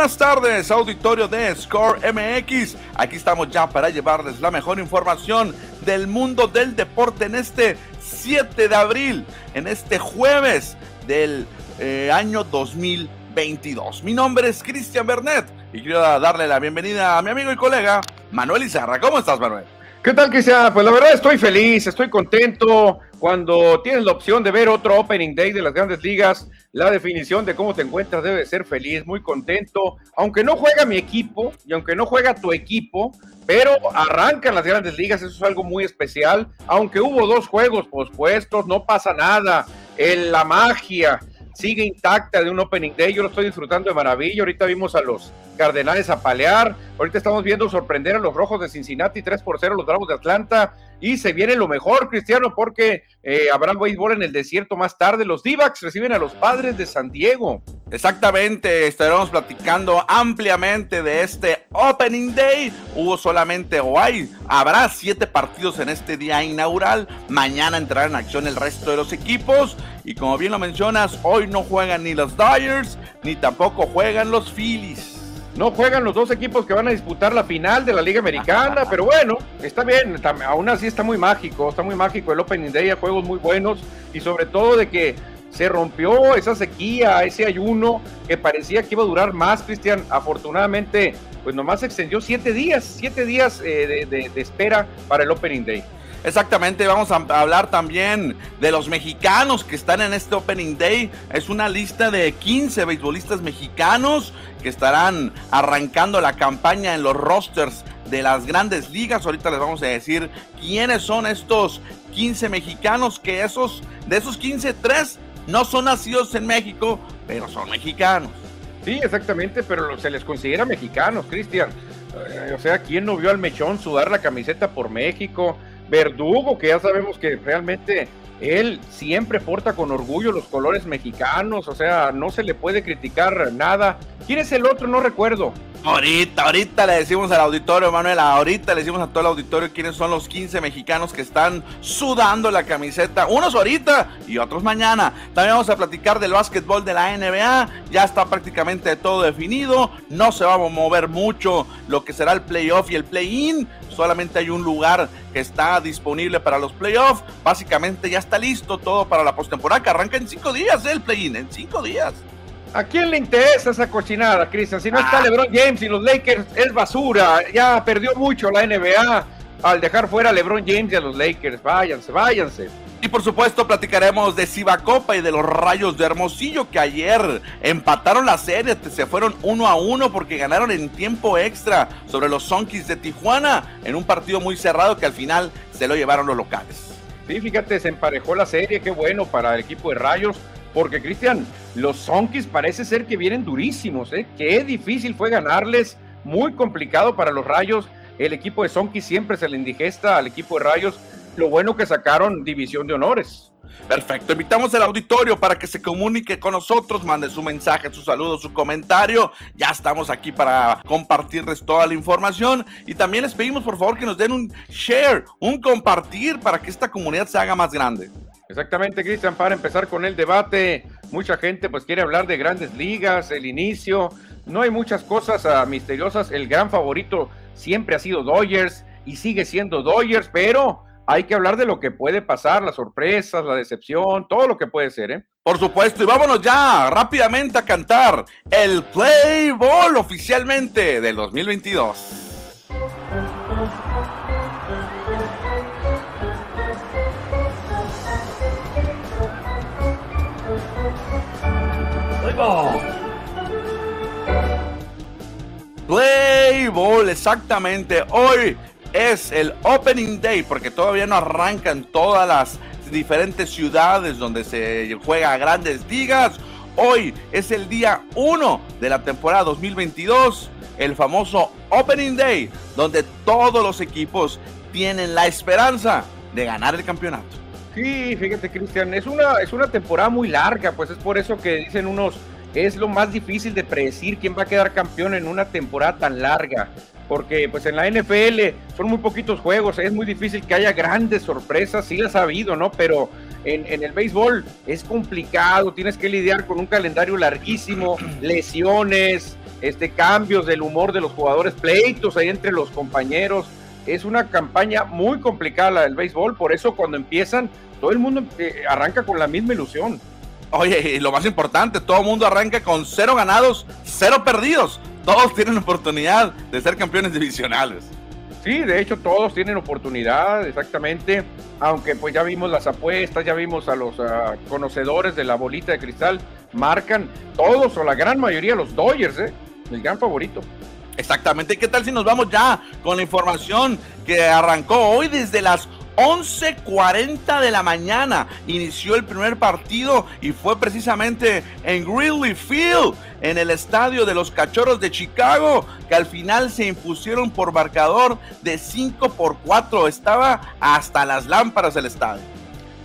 Buenas tardes, auditorio de Score MX. Aquí estamos ya para llevarles la mejor información del mundo del deporte en este 7 de abril, en este jueves del eh, año 2022. Mi nombre es Cristian Bernet y quiero darle la bienvenida a mi amigo y colega Manuel Izarra. ¿Cómo estás, Manuel? ¿Qué tal, Cristian? Pues la verdad estoy feliz, estoy contento. Cuando tienes la opción de ver otro Opening Day de las grandes ligas, la definición de cómo te encuentras debe ser feliz, muy contento. Aunque no juega mi equipo y aunque no juega tu equipo, pero arrancan las grandes ligas, eso es algo muy especial. Aunque hubo dos juegos pospuestos, no pasa nada. En la magia sigue intacta de un Opening Day, yo lo estoy disfrutando de maravilla. Ahorita vimos a los Cardenales a palear. Ahorita estamos viendo sorprender a los Rojos de Cincinnati 3 por 0, los Bravos de Atlanta. Y se viene lo mejor, Cristiano, porque eh, habrá béisbol en el desierto más tarde. Los d reciben a los padres de San Diego. Exactamente, estaremos platicando ampliamente de este Opening Day. Hubo solamente o hay, habrá siete partidos en este día inaugural. Mañana entrará en acción el resto de los equipos. Y como bien lo mencionas, hoy no juegan ni los Dyers, ni tampoco juegan los Phillies. No juegan los dos equipos que van a disputar la final de la Liga Americana, pero bueno, está bien, aún así está muy mágico, está muy mágico el Opening Day, juegos muy buenos y sobre todo de que se rompió esa sequía, ese ayuno que parecía que iba a durar más, Cristian. Afortunadamente, pues nomás se extendió siete días, siete días eh, de espera para el Opening Day. Exactamente, vamos a hablar también de los mexicanos que están en este Opening Day. Es una lista de 15 beisbolistas mexicanos que estarán arrancando la campaña en los rosters de las grandes ligas. Ahorita les vamos a decir quiénes son estos 15 mexicanos, que esos, de esos 15, tres no son nacidos en México, pero son mexicanos. Sí, exactamente, pero se les considera mexicanos, Cristian. Eh, o sea, ¿quién no vio al mechón sudar la camiseta por México? Verdugo, que ya sabemos que realmente él siempre porta con orgullo los colores mexicanos, o sea, no se le puede criticar nada. ¿Quién es el otro? No recuerdo. Ahorita, ahorita le decimos al auditorio, Manuel, ahorita le decimos a todo el auditorio quiénes son los 15 mexicanos que están sudando la camiseta, unos ahorita y otros mañana. También vamos a platicar del básquetbol de la NBA, ya está prácticamente todo definido, no se va a mover mucho lo que será el playoff y el play-in, solamente hay un lugar que está disponible para los playoffs, básicamente ya está listo todo para la postemporada que arranca en cinco días ¿eh? el play-in, en cinco días. ¿A quién le interesa esa cochinada, Cristian? Si no está ah. LeBron James y los Lakers es basura. Ya perdió mucho la NBA al dejar fuera a LeBron James y a los Lakers. Váyanse, váyanse. Y por supuesto platicaremos de Copa y de los Rayos de Hermosillo que ayer empataron la serie, se fueron uno a uno porque ganaron en tiempo extra sobre los Sonkis de Tijuana en un partido muy cerrado que al final se lo llevaron los locales. Sí, fíjate, se emparejó la serie, qué bueno para el equipo de Rayos. Porque, Cristian, los Sonkis parece ser que vienen durísimos, ¿eh? Qué difícil fue ganarles, muy complicado para los Rayos. El equipo de Sonkis siempre se le indigesta al equipo de Rayos. Lo bueno que sacaron división de honores. Perfecto, invitamos al auditorio para que se comunique con nosotros, mande su mensaje, su saludo, su comentario. Ya estamos aquí para compartirles toda la información y también les pedimos por favor que nos den un share, un compartir para que esta comunidad se haga más grande. Exactamente, Cristian, para empezar con el debate, mucha gente pues quiere hablar de grandes ligas, el inicio, no hay muchas cosas uh, misteriosas, el gran favorito siempre ha sido Dodgers y sigue siendo Dodgers, pero hay que hablar de lo que puede pasar, las sorpresas, la decepción, todo lo que puede ser, ¿eh? Por supuesto, y vámonos ya rápidamente a cantar el Play Ball oficialmente del 2022. Play Ball, exactamente. Hoy es el Opening Day porque todavía no arrancan todas las diferentes ciudades donde se juega a grandes ligas. Hoy es el día 1 de la temporada 2022, el famoso Opening Day, donde todos los equipos tienen la esperanza de ganar el campeonato. Sí, fíjate, Cristian, es una, es una temporada muy larga, pues es por eso que dicen unos, es lo más difícil de predecir quién va a quedar campeón en una temporada tan larga. porque pues en la NFL son muy poquitos juegos, es muy difícil que haya grandes sorpresas, sí las ha habido, ¿no? Pero en, en, el béisbol es complicado, tienes que lidiar con un calendario larguísimo, lesiones, este, cambios del humor de los jugadores, pleitos ahí entre los compañeros. Es una campaña muy complicada la del béisbol, por eso cuando empiezan, todo el mundo eh, arranca con la misma ilusión. Oye, y lo más importante, todo el mundo arranca con cero ganados, cero perdidos. Todos tienen oportunidad de ser campeones divisionales. Sí, de hecho todos tienen oportunidad, exactamente. Aunque pues ya vimos las apuestas, ya vimos a los uh, conocedores de la bolita de cristal, marcan todos o la gran mayoría los Dodgers, ¿eh? el gran favorito. Exactamente. ¿Qué tal si nos vamos ya con la información que arrancó hoy desde las 11:40 de la mañana inició el primer partido y fue precisamente en Wrigley Field, en el estadio de los Cachorros de Chicago, que al final se impusieron por marcador de 5 por 4. Estaba hasta las lámparas del estadio.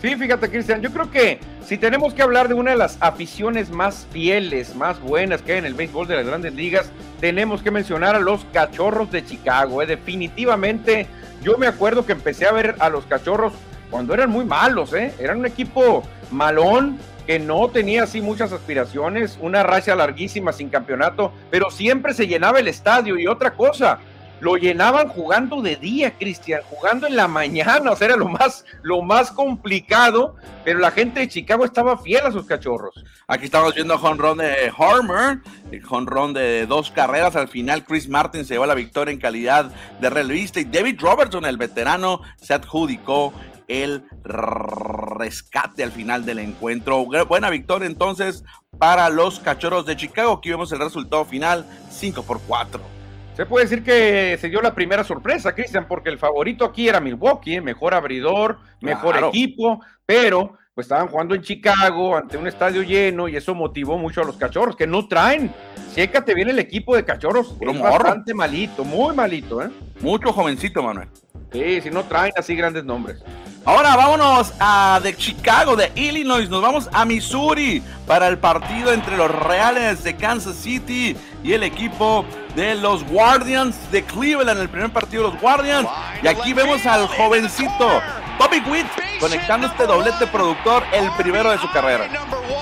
Sí, fíjate, Cristian, yo creo que si tenemos que hablar de una de las aficiones más fieles, más buenas que hay en el béisbol de las grandes ligas, tenemos que mencionar a los Cachorros de Chicago. ¿eh? Definitivamente, yo me acuerdo que empecé a ver a los Cachorros cuando eran muy malos, ¿eh? Eran un equipo malón, que no tenía así muchas aspiraciones, una racha larguísima sin campeonato, pero siempre se llenaba el estadio. Y otra cosa, lo llenaban jugando de día, Cristian, jugando en la mañana, o sea, era lo más, lo más complicado, pero la gente de Chicago estaba fiel a sus cachorros. Aquí estamos viendo jonrón de Harmer, el jonrón de dos carreras, al final Chris Martin se llevó la victoria en calidad de relevista y David Robertson, el veterano, se adjudicó el rescate al final del encuentro. Buena victoria entonces para los cachorros de Chicago. Aquí vemos el resultado final, 5 por 4. Se puede decir que se dio la primera sorpresa, Cristian, porque el favorito aquí era Milwaukee, ¿eh? mejor abridor, mejor equipo, pero pues estaban jugando en Chicago ante un estadio lleno y eso motivó mucho a los cachorros que no traen. Chécate bien el equipo de cachorros, es bastante malito, muy malito, ¿eh? Mucho jovencito, Manuel. Sí, si no traen así grandes nombres. Ahora vámonos a de Chicago, de Illinois, nos vamos a Missouri para el partido entre los Reales de Kansas City y el equipo de los Guardians de Cleveland, el primer partido de los Guardians. Y aquí vemos al jovencito Bobby Witt conectando este doblete productor, el primero de su carrera.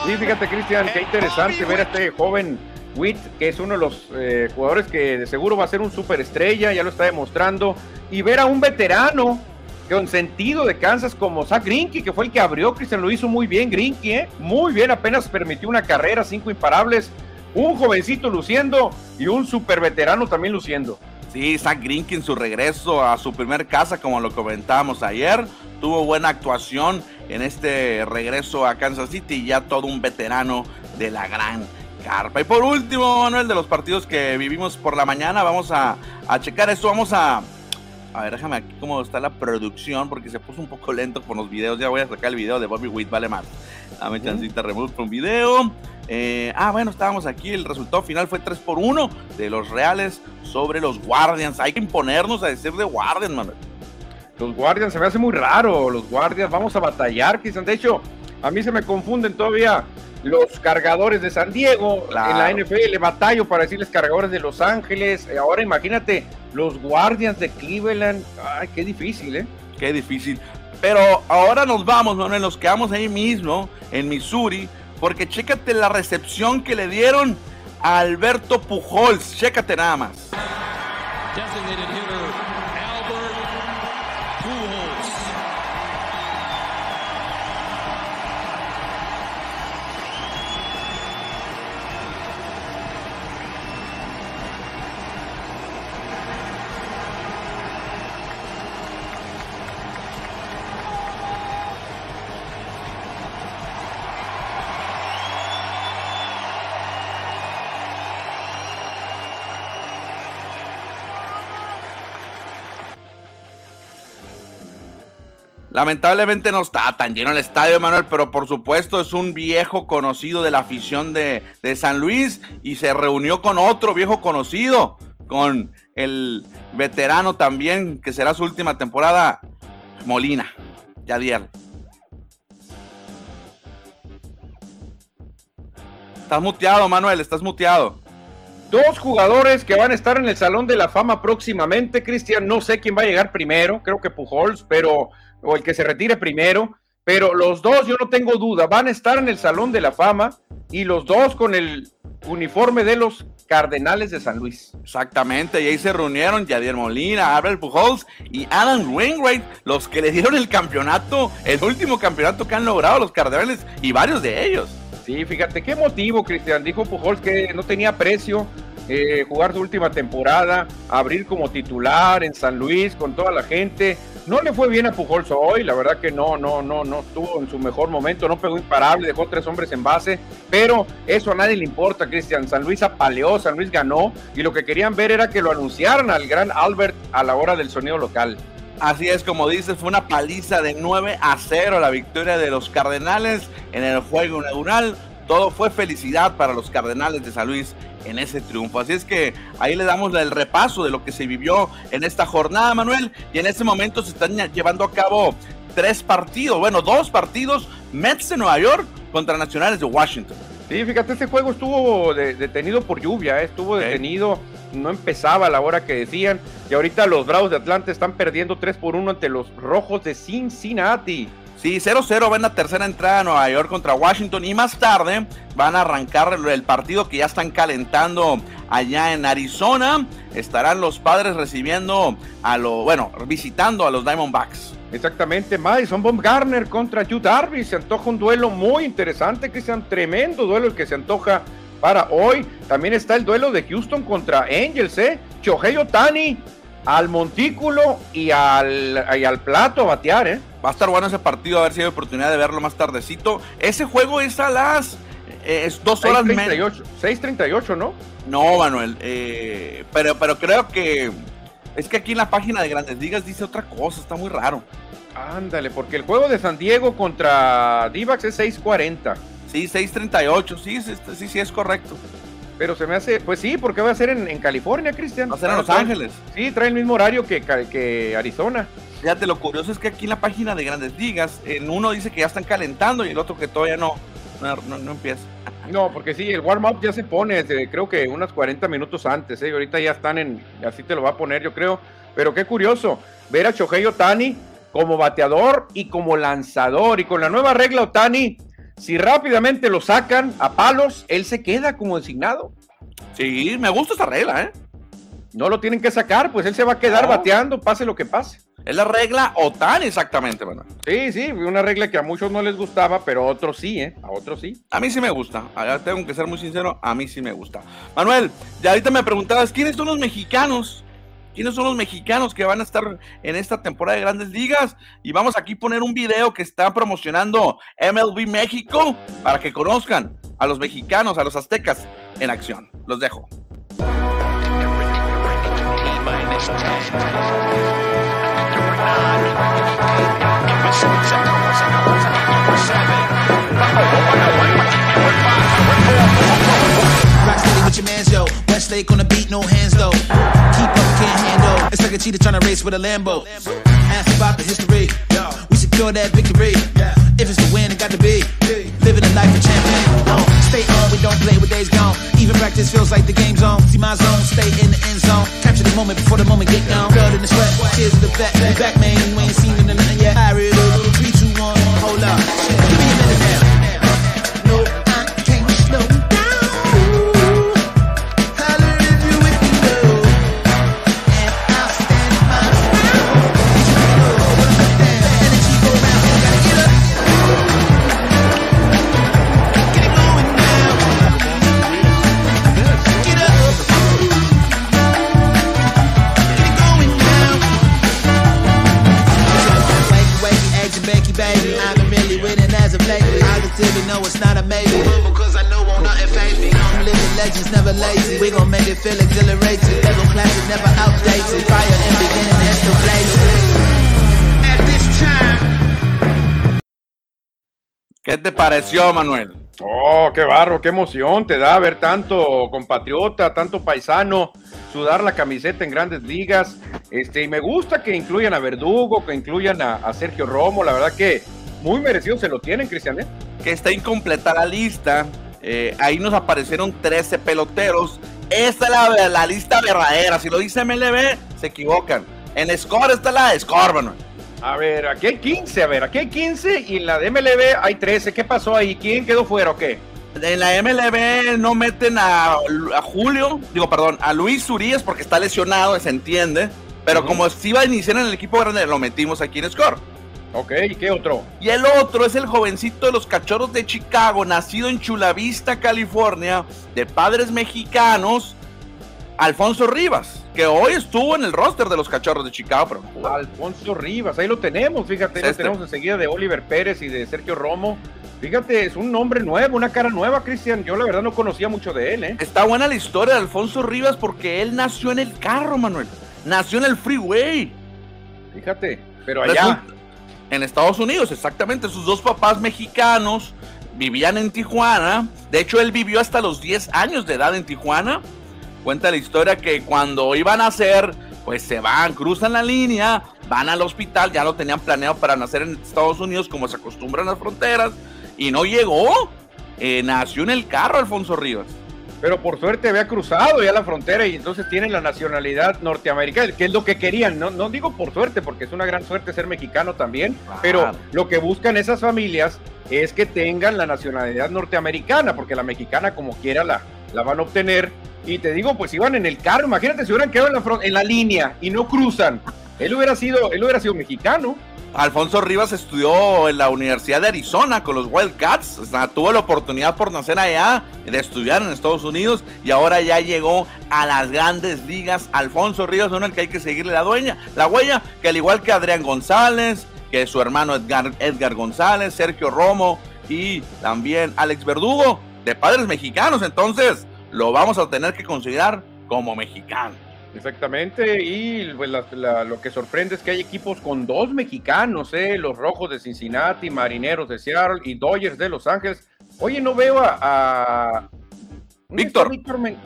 Sí, fíjate Cristian, qué interesante ver a este joven Witt, que es uno de los eh, jugadores que de seguro va a ser un superestrella, ya lo está demostrando, y ver a un veterano con sentido de Kansas como Zach Grinky, que fue el que abrió, Cristian lo hizo muy bien, Grinky, ¿eh? muy bien, apenas permitió una carrera, cinco imparables, un jovencito luciendo y un super veterano también luciendo. Sí, Zach Grinky en su regreso a su primer casa, como lo comentábamos ayer, tuvo buena actuación en este regreso a Kansas City y ya todo un veterano de la gran carpa. Y por último, Manuel, de los partidos que vivimos por la mañana, vamos a, a checar esto, vamos a a ver, déjame aquí cómo está la producción, porque se puso un poco lento con los videos. Ya voy a sacar el video de Bobby Witt, vale más. Dame chancita, remove un video. Eh, ah, bueno, estábamos aquí. El resultado final fue 3 por 1 de los Reales sobre los Guardians. Hay que imponernos a decir de Guardians, Manuel. Los Guardians se me hace muy raro. Los Guardians, vamos a batallar, quizás. De hecho, a mí se me confunden todavía los cargadores de San Diego, en la NFL batallo para decirles cargadores de Los Ángeles, eh, ahora imagínate los Guardians de Cleveland, ay, qué difícil, ¿eh? Qué difícil. Pero ahora nos vamos, ¿no? nos quedamos ahí mismo, en Missouri, porque chécate la recepción que le dieron a Alberto Pujols, chécate nada más. Lamentablemente no está tan lleno el estadio, Manuel, pero por supuesto es un viejo conocido de la afición de, San Luis y se reunió con otro viejo conocido, con el veterano también, que será su última temporada, Molina, Yadier. Estás muteado, Manuel, estás muteado. Dos jugadores que van a estar en el Salón de la Fama próximamente, Cristian. No sé quién va a llegar primero, creo que Pujols, pero o el que se retire primero. Pero los dos, yo no tengo duda, van a estar en el Salón de la Fama y los dos con el uniforme de los Cardenales de San Luis. Exactamente, y ahí se reunieron Yadier Molina, Albert Pujols y Adam Wainwright, los que le dieron el campeonato, el último campeonato que han logrado los Cardenales y varios de ellos. Sí, fíjate qué motivo, Cristian. Dijo Pujols que no tenía precio eh, jugar su última temporada, abrir como titular en San Luis con toda la gente. No le fue bien a Pujols hoy, la verdad que no, no, no, no estuvo en su mejor momento, no pegó imparable, dejó tres hombres en base, pero eso a nadie le importa, Cristian. San Luis apaleó, San Luis ganó y lo que querían ver era que lo anunciaran al gran Albert a la hora del sonido local. Así es, como dices, fue una paliza de 9 a 0 la victoria de los Cardenales en el juego inaugural. Todo fue felicidad para los Cardenales de San Luis en ese triunfo. Así es que ahí le damos el repaso de lo que se vivió en esta jornada, Manuel. Y en este momento se están llevando a cabo tres partidos, bueno, dos partidos, Mets de Nueva York contra Nacionales de Washington. Sí, fíjate, este juego estuvo detenido por lluvia, ¿eh? estuvo detenido, no empezaba a la hora que decían, y ahorita los Bravos de Atlanta están perdiendo 3 por 1 ante los Rojos de Cincinnati. Sí, 0-0 va en la tercera entrada a Nueva York contra Washington y más tarde van a arrancar el partido que ya están calentando allá en Arizona. Estarán los padres recibiendo a lo, bueno, visitando a los Diamondbacks. Exactamente, Madison Garner contra Yu Darby. Se antoja un duelo muy interesante, un tremendo duelo el que se antoja para hoy. También está el duelo de Houston contra Angels, ¿eh? Shohei Otani al montículo y al, al plato a batear, ¿eh? Va a estar bueno ese partido, a ver si hay oportunidad de verlo más tardecito. Ese juego es a las. Eh, es dos horas 6.38, 6.38, ¿no? No, Manuel. Eh, pero, pero creo que. Es que aquí en la página de Grandes Ligas dice otra cosa, está muy raro. Ándale, porque el juego de San Diego contra Divax es 6.40. Sí, 6.38, sí, sí, sí, es correcto. Pero se me hace, pues sí, porque va a ser en, California, Cristian. Va a ser en Los Ángeles. Sí, trae el mismo horario que, que Arizona. Fíjate, lo curioso es que aquí en la página de Grandes Ligas, en uno dice que ya están calentando y el otro que todavía no, no, empieza. No, porque sí, el warm-up ya se pone, creo que unos 40 minutos antes, ¿eh? ahorita ya están en, así te lo va a poner, yo creo. Pero qué curioso, ver a Shohei Otani como bateador y como lanzador. Y con la nueva regla Otani, si rápidamente lo sacan a palos, él se queda como designado. Sí, me gusta esa regla, ¿eh? No lo tienen que sacar, pues él se va a quedar bateando, pase lo que pase. Es la regla OTAN exactamente, ¿verdad? Sí, sí, una regla que a muchos no les gustaba, pero a otros sí, ¿eh? A otros sí. A mí sí me gusta, tengo que ser muy sincero, a mí sí me gusta. Manuel, ya ahorita me preguntabas, ¿quiénes son los mexicanos? ¿Quiénes son los mexicanos que van a estar en esta temporada de grandes ligas? Y vamos aquí a poner un video que está promocionando MLB México para que conozcan a los mexicanos, a los aztecas en acción. Los dejo. Mans, yo. Westlake on the beat, no hands though. Keep up, can't handle. It's like a cheetah trying to race with a Lambo. Ask about the history. We secure that victory. If it's the win, it got to be. Living a life of champion. Stay on, we don't play with days gone. Even practice feels like the game zone. See my zone, stay in the end zone. Capture the moment before the moment get down. Blood in the sweat, tears in the back. Back man, you ain't seen it in nothing yet. I read a little 3, 2, 1, hold up. Give ¿Qué te pareció, Manuel? Oh, qué barro, qué emoción te da ver tanto compatriota, tanto paisano sudar la camiseta en grandes ligas. Este, y me gusta que incluyan a Verdugo, que incluyan a, Sergio Romo, la verdad que muy merecido se lo tienen, Cristian. ¿eh? Que está incompleta la lista. Eh, ahí nos aparecieron 13 peloteros Esta es la, la lista verdadera. Si lo dice MLB, se equivocan. En Score está la de Score, Manuel. A ver, aquí hay 15, a ver, aquí hay 15 y en la de MLB hay 13. ¿Qué pasó ahí? ¿Quién quedó fuera o qué? En la MLB no meten a, a Julio, digo, perdón, a Luis Urias porque está lesionado, se entiende. Pero como si iba a iniciar en el equipo grande, lo metimos aquí en Score. Ok, ¿y qué otro? Y el otro es el jovencito de los cachorros de Chicago, nacido en Chula Vista, California, de padres mexicanos, Alfonso Rivas, que hoy estuvo en el roster de los cachorros de Chicago, pero no jugó. Alfonso Rivas, ahí lo tenemos, fíjate, ahí lo Este. tenemos enseguida de Oliver Pérez y de Sergio Romo. Fíjate, es un nombre nuevo, una cara nueva, Cristian. Yo la verdad no conocía mucho de él, ¿eh? Está buena la historia de Alfonso Rivas porque él nació en el carro, Manuel. Nació en el freeway. Fíjate, pero allá. Resulta- en Estados Unidos, exactamente. Sus dos papás mexicanos vivían en Tijuana. De hecho, él vivió hasta los 10 años de edad en Tijuana. Cuenta la historia que cuando iban a nacer, pues se van, cruzan la línea, van al hospital, ya lo tenían planeado para nacer en Estados Unidos, como se acostumbran las fronteras, y no llegó. Eh, nació en el carro Alfonso Rivas. Pero por suerte había cruzado ya la frontera y entonces tiene la nacionalidad norteamericana, que es lo que querían. No, no digo por suerte, porque es una gran suerte ser mexicano también, pero lo que buscan esas familias es que tengan la nacionalidad norteamericana, porque la mexicana como quiera la, la van a obtener. Y te digo, pues iban en el carro, imagínate si hubieran quedado en la, en la línea y no cruzan. Él hubiera sido, él hubiera sido mexicano. Alfonso Rivas estudió en la Universidad de Arizona con los Wildcats. O sea, tuvo la oportunidad por nacer allá de estudiar en Estados Unidos y ahora ya llegó a las grandes ligas. Alfonso Rivas uno al que hay que seguirle la dueña, la huella, que al igual que Adrián González, que su hermano Edgar, Edgar González, Sergio Romo y también Alex Verdugo, de padres mexicanos. Entonces, lo vamos a tener que considerar como mexicano. Exactamente, y pues, la- la- lo que sorprende es que hay equipos con dos mexicanos, ¿eh? los Rojos de Cincinnati, Marineros de Seattle y Dodgers de Los Ángeles. Oye, no veo a... a- ¿Dónde Víctor.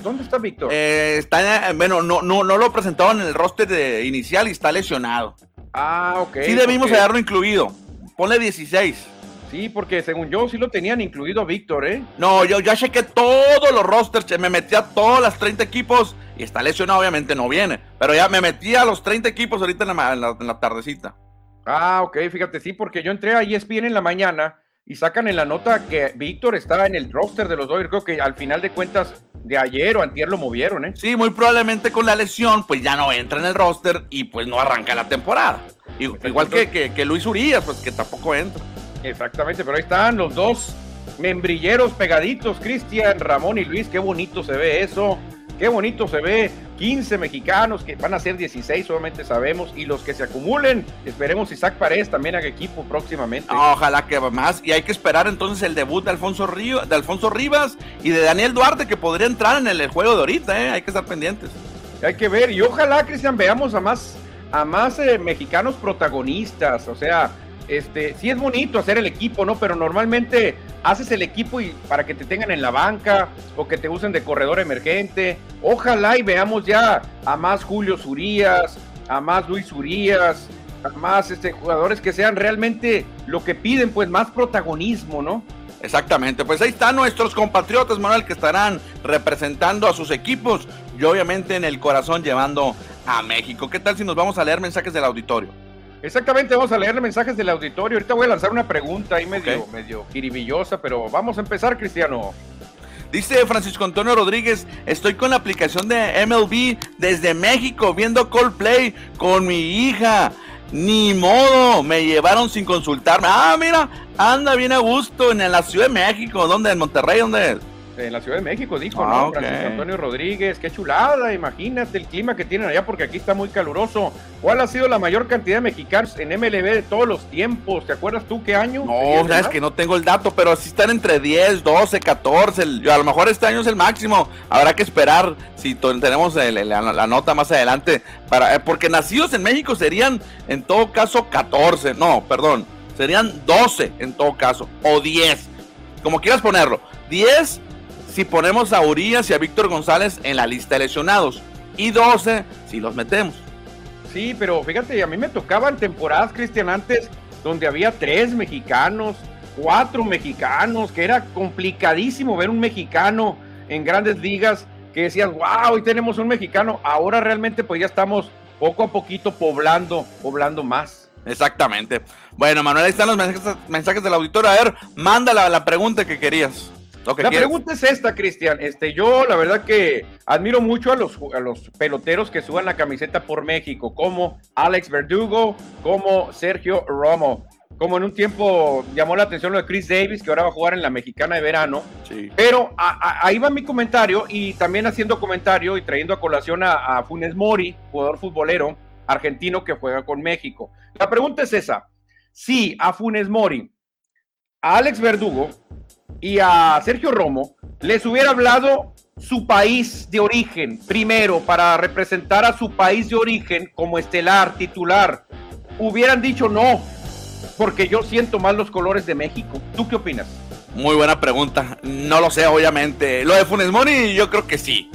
¿Dónde está Víctor? Eh, está, bueno, no, no, no lo presentaron en el roster de inicial y está lesionado. ah, ok. Sí debimos porque- haberlo incluido. Ponle 16. Sí, porque según yo sí lo tenían incluido Víctor, ¿eh? No, yo ya chequé todos los rosters, me metí a todas las 30 equipos y está lesionado, obviamente no viene. Pero ya me metí a los 30 equipos ahorita en la, en la- en la tardecita. Ah, ok, fíjate, sí, porque yo entré a ESPN en la mañana y sacan en la nota que Víctor está en el roster de los Dodgers. Creo que al final de cuentas de ayer o antier lo movieron, ¿eh? Sí, muy probablemente con la lesión, pues ya no entra en el roster y pues no arranca la temporada. I- Igual que, que, que Luis Urias, pues que tampoco entra. Exactamente, pero ahí están los dos membrilleros pegaditos, Cristian, Ramón y Luis, qué bonito se ve eso, qué bonito se ve, 15 mexicanos que van a ser 16, obviamente sabemos, y los que se acumulen, esperemos Isaac Paredes también haga equipo próximamente. Ah, Ojalá que más. Y hay que esperar entonces el debut de Alfonso, Río, de Alfonso Rivas y de Daniel Duarte, que podría entrar en el juego de ahorita, ¿eh? Hay que estar pendientes. Hay que ver, y ojalá, Cristian, veamos a más, a más eh, mexicanos protagonistas, o sea, este, sí es bonito hacer el equipo, ¿no? Pero normalmente haces el equipo y para que te tengan en la banca o que te usen de corredor emergente. Ojalá y veamos ya a más Julio Surías, a más Luis Surías, a más este, jugadores que sean realmente lo que piden, pues más protagonismo, ¿no? Exactamente, pues ahí están nuestros compatriotas, Manuel, que estarán representando a sus equipos y obviamente en el corazón llevando a México. ¿Qué tal si nos vamos a leer mensajes del auditorio? Exactamente, vamos a leerle mensajes del auditorio. Ahorita voy a lanzar una pregunta ahí medio, Ok. medio jiribillosa, pero vamos a empezar, Cristiano. Dice Francisco Antonio Rodríguez, estoy con la aplicación de MLB desde México viendo Coldplay con mi hija. Ni modo, me llevaron sin consultarme. Ah, mira, anda bien a gusto en la Ciudad de México. ¿Dónde? ¿En Monterrey? ¿Dónde es? En la Ciudad de México, dijo, Ah, ¿no? ok. Francisco Antonio Rodríguez, qué chulada, imagínate el clima que tienen allá, porque aquí está muy caluroso. ¿Cuál ha sido la mayor cantidad de mexicanos en MLB de todos los tiempos? ¿Te acuerdas tú qué año? No, ¿Seguías de sabes que no tengo el dato, pero sí están entre 10, 12, 14. el- yo, a lo mejor este año es el máximo. Habrá que esperar si tenemos el- el- la, la nota más adelante. para eh, Porque nacidos en México serían en todo caso 14. No, perdón. Serían 12 en todo caso. O 10. Como quieras ponerlo. 10 si ponemos a Urias y a Víctor González en la lista de lesionados. Y 12 si los metemos. Sí, pero fíjate, a mí me tocaban temporadas, Cristian, antes donde había tres mexicanos, cuatro mexicanos, que era complicadísimo ver un mexicano en grandes ligas que decías, wow, hoy tenemos un mexicano. Ahora realmente pues ya estamos poco a poquito poblando, poblando más. Exactamente. Bueno, Manuel, ahí están los mensajes, del auditorio. A ver, mándala la pregunta que querías. La pregunta es esta, Cristian. Este, yo la verdad que admiro mucho a los, a los peloteros que suban la camiseta por México, como Alex Verdugo, como Sergio Romo como en un tiempo llamó la atención lo de Chris Davis, que ahora va a jugar en la mexicana de verano. Pero ahí va mi comentario y también haciendo comentario y trayendo a colación a, Funes Mori, jugador futbolero argentino que juega con México. La pregunta es esa. Si a Funes Mori, a Alex Verdugo y a Sergio Romo les hubiera hablado su país de origen primero para representar a su país de origen como estelar, titular, hubieran dicho no, porque yo siento más los colores de México. ¿Tú qué opinas? Muy buena pregunta. No lo sé, obviamente. Lo de Funes Mori, yo creo que sí.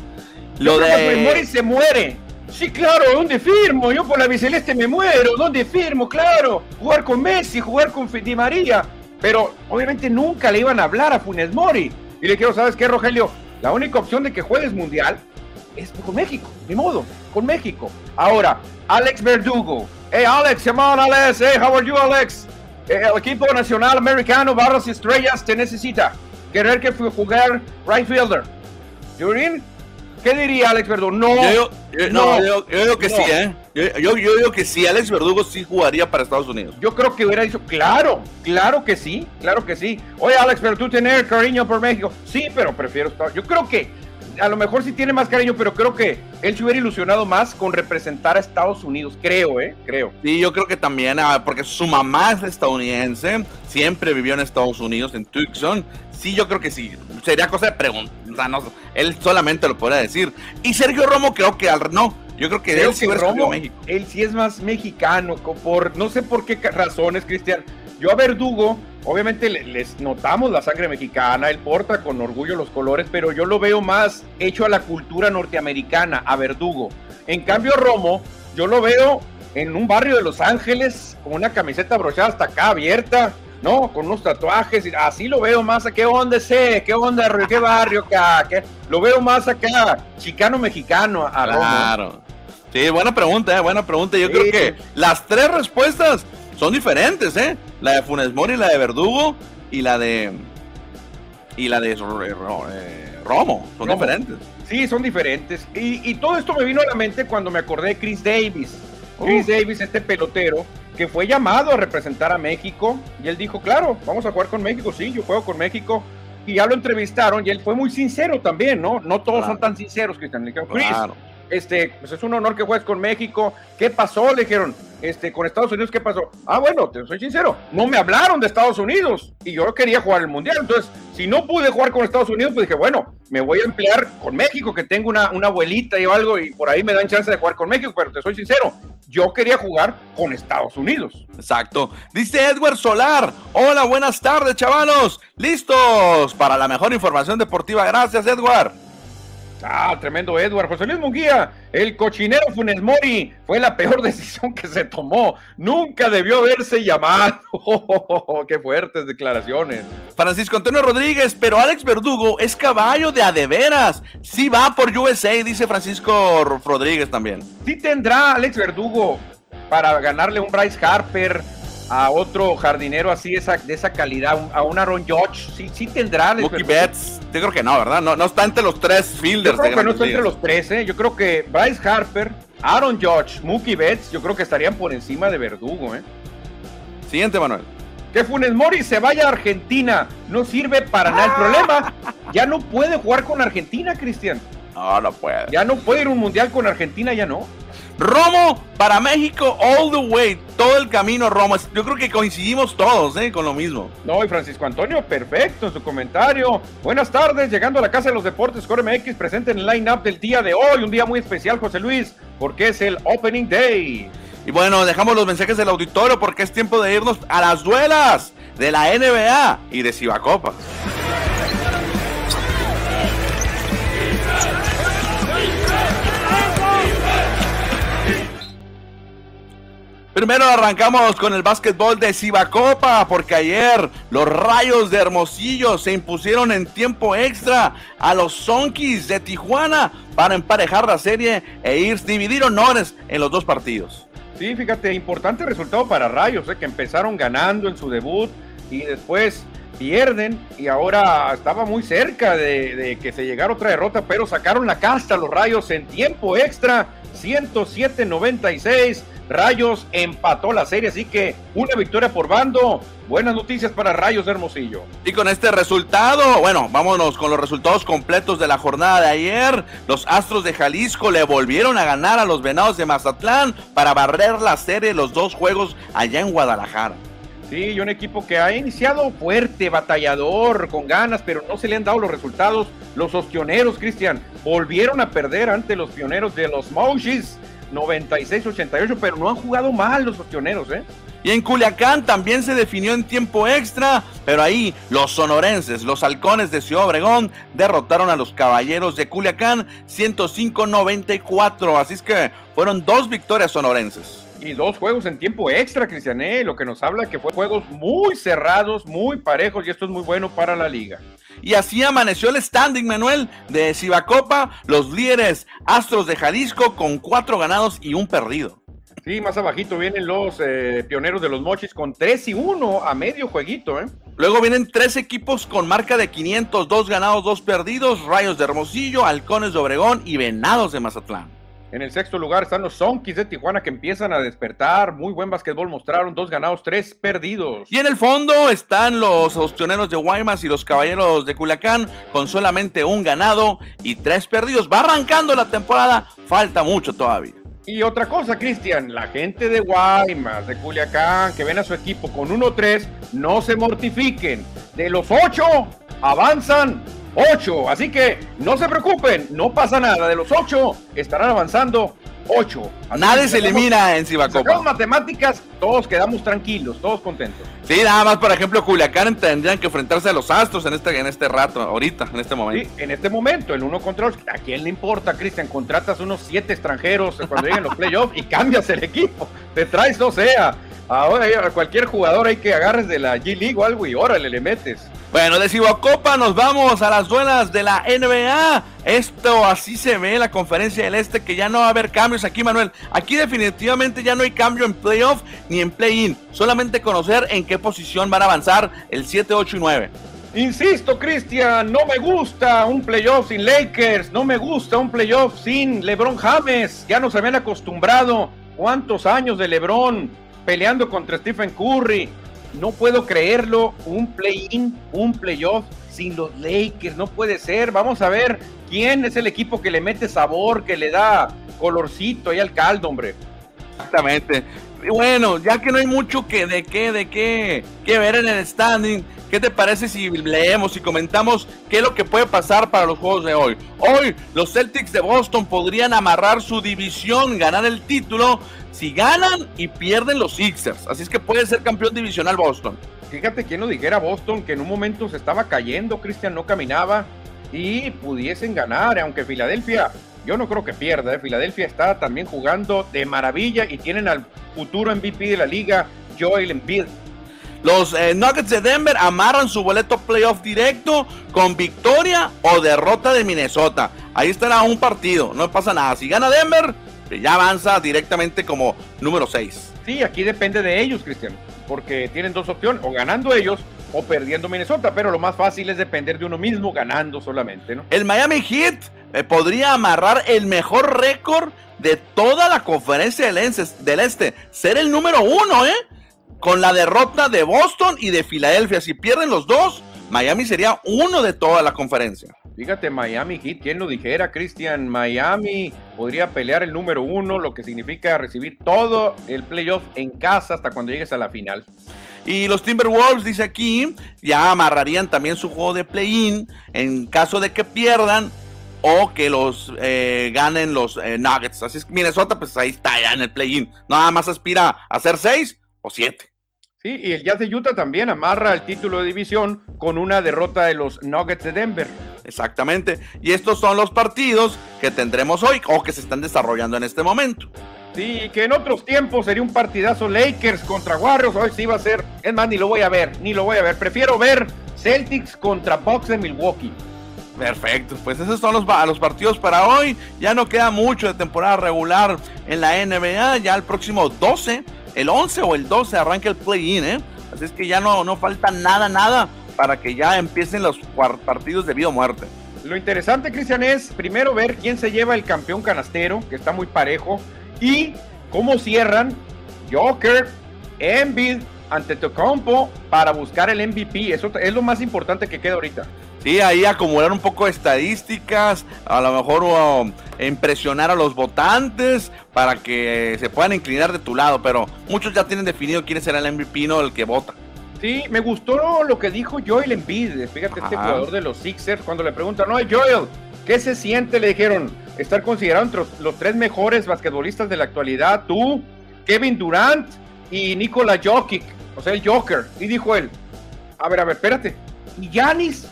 Lo de Funes Mori se muere. Sí, claro, ¿dónde firmo? Yo por la biceleste me muero. ¿Dónde firmo? Claro. Jugar con Messi, jugar con Di María. Pero obviamente nunca le iban a hablar a Funes Mori. Y le quiero, ¿sabes qué, Rogelio? La única opción de que juegues mundial es con México. De modo, con México. Ahora, Alex Verdugo. Hey, Alex, on, Alex. Hey, how are you, Alex? Eh, el equipo nacional americano Barras Estrellas te necesita. Querer que jugar right fielder. ¿Yurin? ¿Qué diría Alex Verdugo? No. Yo, no, yo, digo que sí, ¿eh? Yo, digo que sí, Alex Verdugo sí jugaría para Estados Unidos. Yo creo que hubiera dicho, claro, claro que sí, claro que sí. Oye, Alex, pero tú tienes cariño por México. Sí, pero prefiero estar. Yo creo que a lo mejor sí tiene más cariño, pero creo que él se hubiera ilusionado más con representar a Estados Unidos, creo, ¿eh? Creo. Sí, yo creo que también, ah, porque su mamá es estadounidense, siempre vivió en Estados Unidos, en Tucson. Sí, yo creo que sí. Sería cosa de preguntar, él solamente lo podría decir. Y Sergio Romo creo que al no. Yo creo que él sí Romo, México. Él sí es más mexicano, por no sé por qué razones, Cristian. Yo a Verdugo obviamente les notamos la sangre mexicana, él porta con orgullo los colores, pero yo lo veo más hecho a la cultura norteamericana, a Verdugo. En cambio, Romo, yo lo veo en un barrio de Los Ángeles, con una camiseta brochada hasta acá abierta, ¿no? Con unos tatuajes, así lo veo más a qué onda sé, qué onda, qué barrio acá, ¿Qué? lo veo más acá, chicano mexicano a Claro. Sí, buena pregunta, eh, buena pregunta. Yo creo que las tres respuestas son diferentes, ¿eh? La de Funes Mori, la de Verdugo y la de. Y la de eh, Romo. Son diferentes. Sí, son diferentes. Y, todo esto me vino a la mente cuando me acordé de Chris Davis. Chris Davis, este pelotero, que fue llamado a representar a México. Y él dijo, claro, vamos a jugar con México. Sí, yo juego con México. Y ya lo entrevistaron y él fue muy sincero también, ¿no? No todos son tan sinceros, Cristian. Le Chris, este, pues es un honor que juegues con México. ¿Qué pasó? Le dijeron, este, con Estados Unidos, ¿qué pasó? Ah, bueno, te soy sincero, no me hablaron de Estados Unidos y yo quería jugar el Mundial. Entonces, si no pude jugar con Estados Unidos, pues dije, bueno, me voy a emplear con México, que tengo una, una abuelita y algo, y por ahí me dan chance de jugar con México, pero te soy sincero, yo quería jugar con Estados Unidos. Exacto. Dice Edward Solar, hola, buenas tardes, chavalos, listos para la mejor información deportiva. Gracias, Edward. Ah, tremendo Edward. José Luis Munguía, el cochinero Funes Mori fue la peor decisión que se tomó. Nunca debió haberse llamado. qué fuertes declaraciones. Francisco Antonio Rodríguez, pero Alex Verdugo es caballo de adeveras. Sí va por USA, dice Francisco Rodríguez también. Sí tendrá Alex Verdugo para ganarle un Bryce Harper, a otro jardinero así esa, de esa calidad, a un Aaron Judge, sí, sí tendrá. Mookie Betts, yo creo que no, ¿verdad? No, no está entre los tres fielders. Yo creo que no está entre los tres, ¿eh? Yo creo que Bryce Harper, Aaron Judge, Mookie Betts, yo creo que estarían por encima de Verdugo, ¿eh? Siguiente, Manuel. Que Funes Mori se vaya a Argentina no sirve para nada. El problema, ya no puede jugar con Argentina, Cristian. No, no puede. Ya no puede ir un mundial con Argentina, ya no. Romo para México all the way, todo el camino Romo. Yo creo que coincidimos todos ¿eh? con lo mismo. No, y Francisco Antonio, perfecto en su comentario. Buenas tardes, llegando a la Casa de los Deportes Core MX, presente en el line-up del día de hoy. Un día muy especial, José Luis, porque es el Opening Day. Y bueno, dejamos los mensajes del auditorio porque es tiempo de irnos a las duelas de la NBA y de Cibacopa. Primero arrancamos con el básquetbol de Cibacopa, porque ayer los Rayos de Hermosillo se impusieron en tiempo extra a los Sonkis de Tijuana para emparejar la serie e ir dividir honores en los dos partidos. Sí, fíjate, importante resultado para Rayos, eh, que empezaron ganando en su debut y después pierden y ahora estaba muy cerca de, de que se llegara otra derrota, pero sacaron la casta los Rayos en tiempo extra, 107-96 Rayos empató la serie, así que una victoria por bando. Buenas noticias para Rayos Hermosillo. Y con este resultado, bueno, vámonos con los resultados completos de la jornada de ayer. Los Astros de Jalisco le volvieron a ganar a los Venados de Mazatlán para barrer la serie de los dos juegos allá en Guadalajara. Sí, y un equipo que ha iniciado fuerte, batallador, con ganas, pero no se le han dado los resultados. Los ostioneros, Cristian, volvieron a perder ante los pioneros de los Mouchis 96-88, pero no han jugado mal los ostioneros, ¿eh? Y en Culiacán también se definió en tiempo extra, pero ahí los sonorenses, los halcones de Ciudad Obregón, derrotaron a los caballeros de Culiacán 105-94. Así es que fueron dos victorias sonorenses. Y dos juegos en tiempo extra, Cristiané, lo que nos habla que fue juegos muy cerrados, muy parejos, y esto es muy bueno para la liga. Y así amaneció el standing, Manuel, de Cibacopa, los líderes Astros de Jalisco con cuatro ganados y un perdido. Sí, más abajito vienen los eh, pioneros de los mochis con 3 y 1 a medio jueguito, ¿eh? Luego vienen tres equipos con marca de 500, dos ganados, dos perdidos, Rayos de Hermosillo, Halcones de Obregón y Venados de Mazatlán. En el sexto lugar están los Sonkis de Tijuana que empiezan a despertar. Muy buen básquetbol mostraron, dos ganados, tres perdidos. Y en el fondo están los ostioneros de Guaymas y los caballeros de Culiacán con solamente un ganado y tres perdidos. Va arrancando la temporada, falta mucho todavía. Y otra cosa, Cristian, la gente de Guaymas, de Culiacán, que ven a su equipo con 1-3, no se mortifiquen. De los ocho, avanzan 8. Así que no se preocupen, no pasa nada. De los 8 estarán avanzando 8. Nadie se elimina en Cibacopa. matemáticas, todos quedamos tranquilos, todos contentos. Sí, nada más, por ejemplo, Culiacán tendrían que enfrentarse a los Astros en este, en este rato, ahorita, en este momento. Sí, en este momento, el uno contra. ¿A quién le importa, Cristian? Contratas unos 7 extranjeros cuando lleguen los playoffs y cambias el equipo. Te traes, o sea, Ahora a cualquier jugador hay que agarres de la G League o algo y órale, le metes. Bueno, de Copa nos vamos a las duelas de la NBA. Esto así se ve en la conferencia del Este, que ya no va a haber cambios aquí, Manuel. Aquí definitivamente ya no hay cambio en playoff ni en play-in. Solamente conocer en qué posición van a avanzar el 7, 8 y 9. Insisto, Cristian, no me gusta un playoff sin Lakers, no me gusta un playoff sin LeBron James. Ya nos habían acostumbrado. ¿Cuántos años de LeBron? Peleando contra Stephen Curry. No puedo creerlo, un play-in, un playoff sin los Lakers, no puede ser. Vamos a ver quién es el equipo que le mete sabor, que le da colorcito ahí al caldo, hombre. Exactamente. Bueno, ya que no hay mucho que de qué, de qué, que ver en el standing, ¿qué te parece si leemos y comentamos qué es lo que puede pasar para los juegos de hoy? Hoy los Celtics de Boston podrían amarrar su división, ganar el título si ganan y pierden los Sixers. Así es que puede ser campeón divisional Boston. Fíjate quién lo dijera Boston, que en un momento se estaba cayendo, Cristian no caminaba y pudiesen ganar, aunque Filadelfia, yo no creo que pierda, ¿eh? Filadelfia está también jugando de maravilla y tienen al futuro MVP de la liga, Joel Embiid. Los eh, Nuggets de Denver amarran su boleto playoff directo con victoria o derrota de Minnesota. Ahí estará un partido, no pasa nada. Si gana Denver, ya avanza directamente como número 6. Sí, aquí depende de ellos, Cristian, porque tienen dos opciones, o ganando ellos o perdiendo Minnesota, pero lo más fácil es depender de uno mismo ganando solamente, ¿no? El Miami Heat eh, podría amarrar el mejor récord de toda la conferencia del, del Este, ser el número uno, ¿eh? Con la derrota de Boston y de Filadelfia. Si pierden los dos, Miami sería uno de toda la conferencia. Fíjate, Miami Heat, ¿quién lo dijera, Cristian? Miami podría pelear el número uno, lo que significa recibir todo el playoff en casa hasta cuando llegues a la final. Y los Timberwolves, dice aquí, ya amarrarían también su juego de play-in en caso de que pierdan o que los eh, ganen los eh, Nuggets. Así es que Minnesota, pues ahí está ya en el play-in. Nada más aspira a hacer seis o siete. Sí, y el Jazz de Utah también amarra el título de división con una derrota de los Nuggets de Denver. Exactamente. Y estos son los partidos que tendremos hoy o que se están desarrollando en este momento. Sí, que en otros tiempos sería un partidazo Lakers contra Warriors, hoy sí va a ser, es más, ni lo voy a ver, ni lo voy a ver, prefiero ver Celtics contra Bucks de Milwaukee. Perfecto, pues esos son los, partidos para hoy. Ya no queda mucho de temporada regular en la NBA. Ya el próximo 12, el 11 o el 12 arranca el play-in, ¿eh? Así es que ya no, no falta nada, nada para que ya empiecen los partidos de vida o muerte. Lo interesante, Cristian, es primero ver quién se lleva el campeón canastero, que está muy parejo, y cómo cierran Joker, Embiid ante Tocompo para buscar el MVP. Eso es lo más importante que queda ahorita. Sí, ahí acumular un poco de estadísticas, a lo mejor impresionar a los votantes para que se puedan inclinar de tu lado, pero muchos ya tienen definido quién será el MVP, no el que vota. Sí, me gustó lo que dijo Joel Embiid, fíjate este jugador de los Sixers, cuando le preguntan, no, Joel, ¿qué se siente? Le dijeron, estar considerado entre los tres mejores basquetbolistas de la actualidad, tú, Kevin Durant y Nikola Jokic, o sea, el Joker. Y dijo él, a ver, a ver, espérate, ¿y Yanis?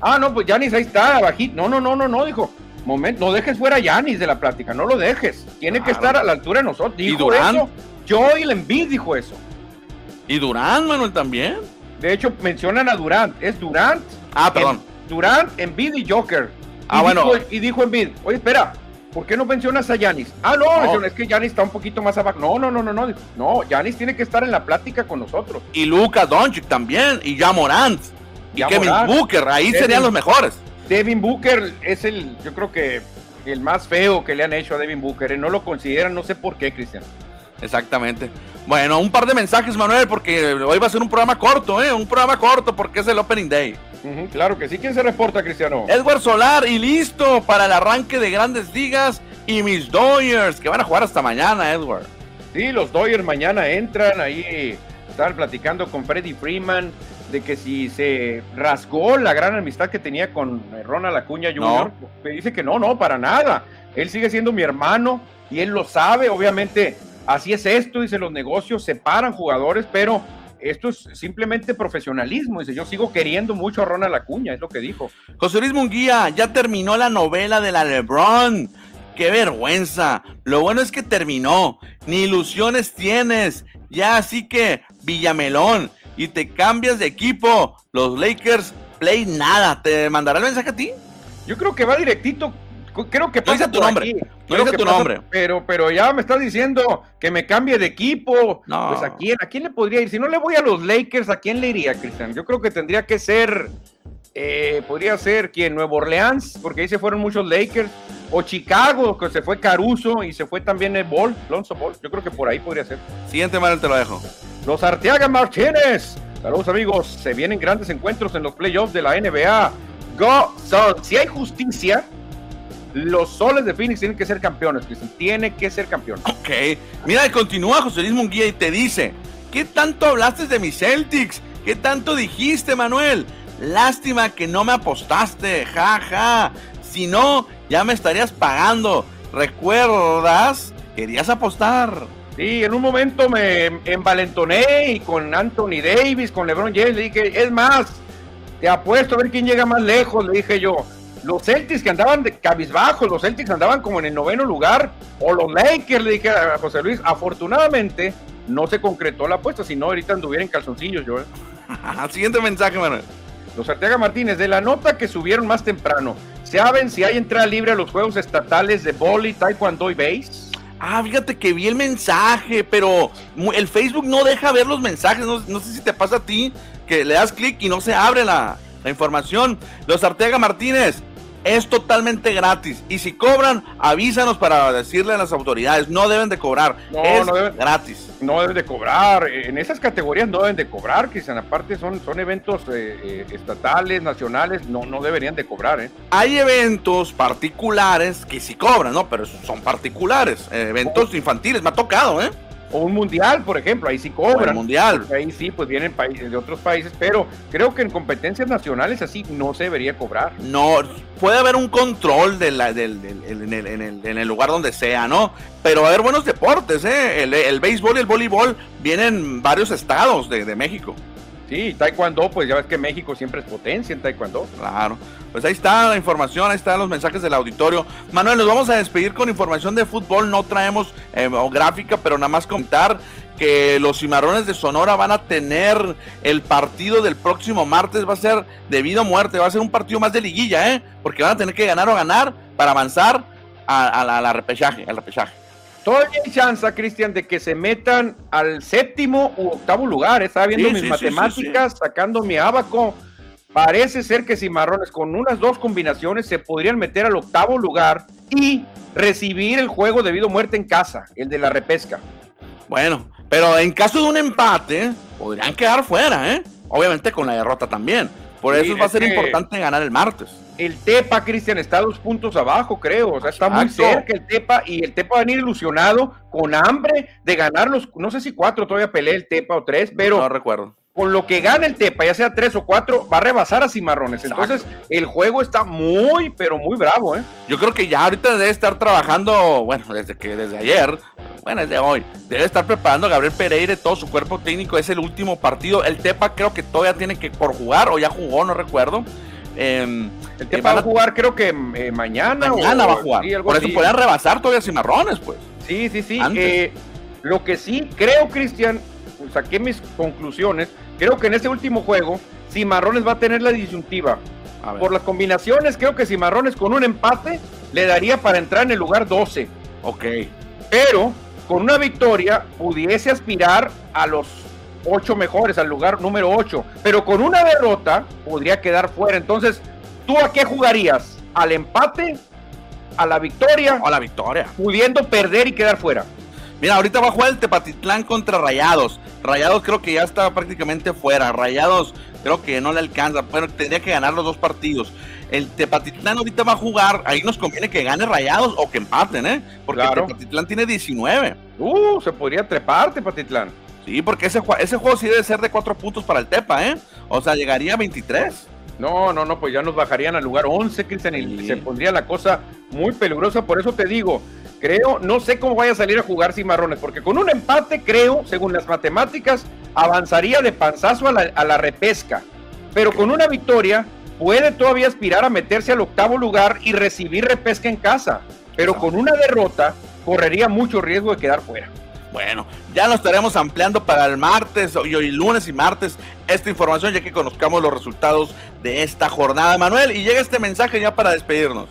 Ah, no, pues Yanis ahí está, abajito. No, no, no, no, no, dijo. Momento, no dejes fuera a Yanis de la plática, no lo dejes. Tiene que estar a la altura de nosotros. Dijo ¿Y Durant? eso. Joel Embiid dijo eso. ¿Y Durant, Manuel, también? De hecho, mencionan a Durant. Es Durant. Ah, perdón. Durant, Embiid y Joker. ah, bueno. y dijo Embiid, oye, espera, ¿por qué no mencionas a Yanis? Ah, no, es que Yanis está un poquito más abajo. No, no, no, no, no. No, Yanis tiene que estar en la plática con nosotros. Y Luca Doncic también, y ya Morant. Y Kevin Booker, ahí serían los mejores. Devin Booker es el, yo creo que el más feo que le han hecho a Devin Booker. ¿eh? No lo consideran, no sé por qué, Cristian. Exactamente. Bueno, un par de mensajes, Manuel, porque hoy va a ser un programa corto, ¿eh? Un programa corto porque es el Opening Day. claro que sí. ¿Quién se reporta, Cristiano? Edward Solar y listo para el arranque de grandes ligas y mis Dodgers, que van a jugar hasta mañana, Edward. Sí, los Dodgers mañana entran ahí. Estaban platicando con Freddy Freeman de que si se rasgó la gran amistad que tenía con Ronald Acuña Jr., me dice que no, no, para nada. Él sigue siendo mi hermano y él lo sabe, obviamente. Así es esto, dice, los negocios separan jugadores, pero esto es simplemente profesionalismo. Dice, yo sigo queriendo mucho a Ronald Acuña, es lo que dijo. José Luis Munguía, ya terminó la novela de la LeBron. ¡Qué vergüenza! Lo bueno es que terminó. Ni ilusiones tienes. Ya así que, Villamelón, y te cambias de equipo. Los Lakers play nada. ¿Te mandará el mensaje a ti? Yo creo que va directito. Creo que pasa tu nombre. No dice tu nombre. Pero, pero ya me estás diciendo que me cambie de equipo. No. Pues a quién, a quién le podría ir. Si no le voy a los Lakers, ¿a quién le iría, Cristian? Yo creo que tendría que ser. Eh, podría ser quien Nuevo Orleans, porque ahí se fueron muchos Lakers, o Chicago, que se fue Caruso y se fue también el Ball, Lonzo Ball. Yo creo que por ahí podría ser. Siguiente, Manuel, te lo dejo. Los Arteaga Martínez. Saludos amigos, se vienen grandes encuentros en los playoffs de la NBA. Go Suns. Si hay justicia, los soles de Phoenix tienen que ser campeones, Tiene que ser campeón. Ok. Mira, continúa José Luis Munguía y te dice: ¿Qué tanto hablaste de mis Celtics? ¿Qué tanto dijiste, Manuel? Lástima que no me apostaste, jaja. Ja. Si no, ya me estarías pagando. ¿Recuerdas? Querías apostar. Sí, en un momento me envalentoné y con Anthony Davis, con LeBron James, le dije, es más, te apuesto a ver quién llega más lejos, le dije yo. Los Celtics que andaban de cabizbajo, los Celtics andaban como en el noveno lugar, o los Lakers, le dije a José Luis. Afortunadamente no se concretó la apuesta, si no ahorita anduviera en calzoncillos yo. ¿eh? Siguiente mensaje, Manuel. Los Arteaga Martínez, de la nota que subieron más temprano, ¿saben si hay entrada libre a los Juegos Estatales de Boli, Taekwondo y Base? Ah, fíjate que vi el mensaje, pero el Facebook no deja ver los mensajes. No, sé si te pasa a ti que le das clic y no se abre la, la información. Los Arteaga Martínez, es totalmente gratis. Y si cobran, avísanos para decirle a las autoridades. No deben de cobrar. No, es no deben, gratis. No deben de cobrar. En esas categorías no deben de cobrar, Cristian. Aparte son, son eventos eh, eh, estatales, nacionales. No, no deberían de cobrar. ¿eh? Hay eventos particulares que sí cobran, ¿no? Pero son particulares. eventos infantiles. Me ha tocado, ¿eh? O un mundial, por ejemplo, ahí sí cobran. mundial. Ahí sí, pues vienen países de otros países, pero creo que en competencias nacionales así no se debería cobrar. No, puede haber un control de la, del, en, el, en, el, lugar donde sea, ¿no? Pero va a haber buenos deportes, ¿eh? El, béisbol y el voleibol vienen varios estados de, de México. Sí, Taekwondo, pues ya ves que México siempre es potencia en Taekwondo. Claro. Pues ahí está la información, ahí están los mensajes del auditorio. Manuel, nos vamos a despedir con información de fútbol. No traemos eh, gráfica, pero nada más contar que los cimarrones de Sonora van a tener el partido del próximo martes. Va a ser debido a muerte, va a ser un partido más de liguilla, ¿eh? Porque van a tener que ganar o ganar para avanzar a, la, a repechaje, al repechaje. Todavía hay chance, Cristian, de que se metan al séptimo u octavo lugar. Estaba viendo mis matemáticas, sacando mi abaco. Parece ser que Cimarrones con unas dos combinaciones se podrían meter al octavo lugar y recibir el juego debido a muerte en casa, el de la repesca. Bueno, pero en caso de un empate, podrían quedar fuera, ¿eh? Obviamente con la derrota también. Por eso va a ser importante ganar el martes el Tepa, Cristian, está dos puntos abajo, creo. O sea, está muy cerca el Tepa y el Tepa va a venir ilusionado, con hambre de ganar los, no sé si cuatro todavía pelea el Tepa o tres, pero. No recuerdo. Con lo que gana el Tepa, ya sea tres o cuatro, va a rebasar a Cimarrones. Entonces, el juego está muy, pero muy bravo, ¿eh? Yo creo que ya ahorita debe estar trabajando, bueno, desde que desde ayer, bueno, desde hoy, debe estar preparando a Gabriel Pereira y todo su cuerpo técnico. Es el último partido. El Tepa creo que todavía tiene que por jugar, o ya jugó, no recuerdo Em, el que va a jugar creo que eh, mañana. Mañana va a jugar. Por eso puede rebasar todavía Cimarrones, pues. Sí, sí, sí. Eh, lo que sí creo, Cristian, saqué mis conclusiones. Creo que en este último juego, Cimarrones va a tener la disyuntiva. Por las combinaciones, creo que Cimarrones con un empate le daría para entrar en el lugar 12. Ok. Pero con una victoria pudiese aspirar a los ocho mejores al lugar número 8, pero con una derrota podría quedar fuera. Entonces, ¿tú a qué jugarías? ¿Al empate? ¿A la victoria? A la victoria. Pudiendo perder y quedar fuera. Mira, ahorita va a jugar el Tepatitlán contra Rayados. Rayados creo que ya está prácticamente fuera. Rayados creo que no le alcanza. Bueno, tendría que ganar los dos partidos. El Tepatitlán ahorita va a jugar. Ahí nos conviene que gane Rayados o que empaten, ¿eh? Porque el Tepatitlán tiene 19. Uh, se podría trepar Tepatitlán. Sí, porque ese, ese juego sí debe ser de cuatro puntos para el Tepa, ¿eh? O sea, llegaría a 23. No, no, no, pues ya nos bajarían al lugar 11, Cristian, y se pondría la cosa muy peligrosa. Por eso te digo, creo, no sé cómo vaya a salir a jugar Cimarrones, porque con un empate, creo, según las matemáticas, avanzaría de panzazo a la, a la repesca. Pero con una victoria, puede todavía aspirar a meterse al octavo lugar y recibir repesca en casa. Pero con una derrota, correría mucho riesgo de quedar fuera. Bueno, ya lo estaremos ampliando para el martes, hoy, hoy lunes y martes, esta información, ya que conozcamos los resultados de esta jornada, Manuel. Y llega este mensaje ya para despedirnos.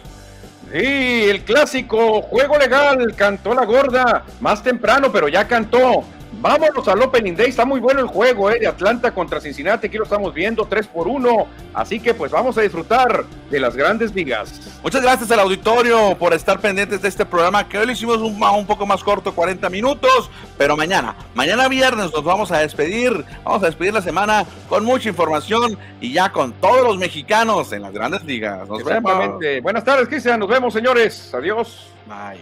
Sí, el clásico, juego legal, cantó la gorda, más temprano, pero ya cantó. Vámonos al Opening Day, está muy bueno el juego eh, de Atlanta contra Cincinnati, aquí lo estamos viendo 3 por 1, así que pues vamos a disfrutar de las grandes ligas. Muchas gracias al auditorio por estar pendientes de este programa, que hoy lo hicimos un, un poco más corto, 40 minutos, pero mañana, mañana viernes nos vamos a despedir, vamos a despedir la semana con mucha información y ya con todos los mexicanos en las grandes ligas. Nos vemos. Buenas tardes, Cristian, nos vemos señores, adiós. Bye.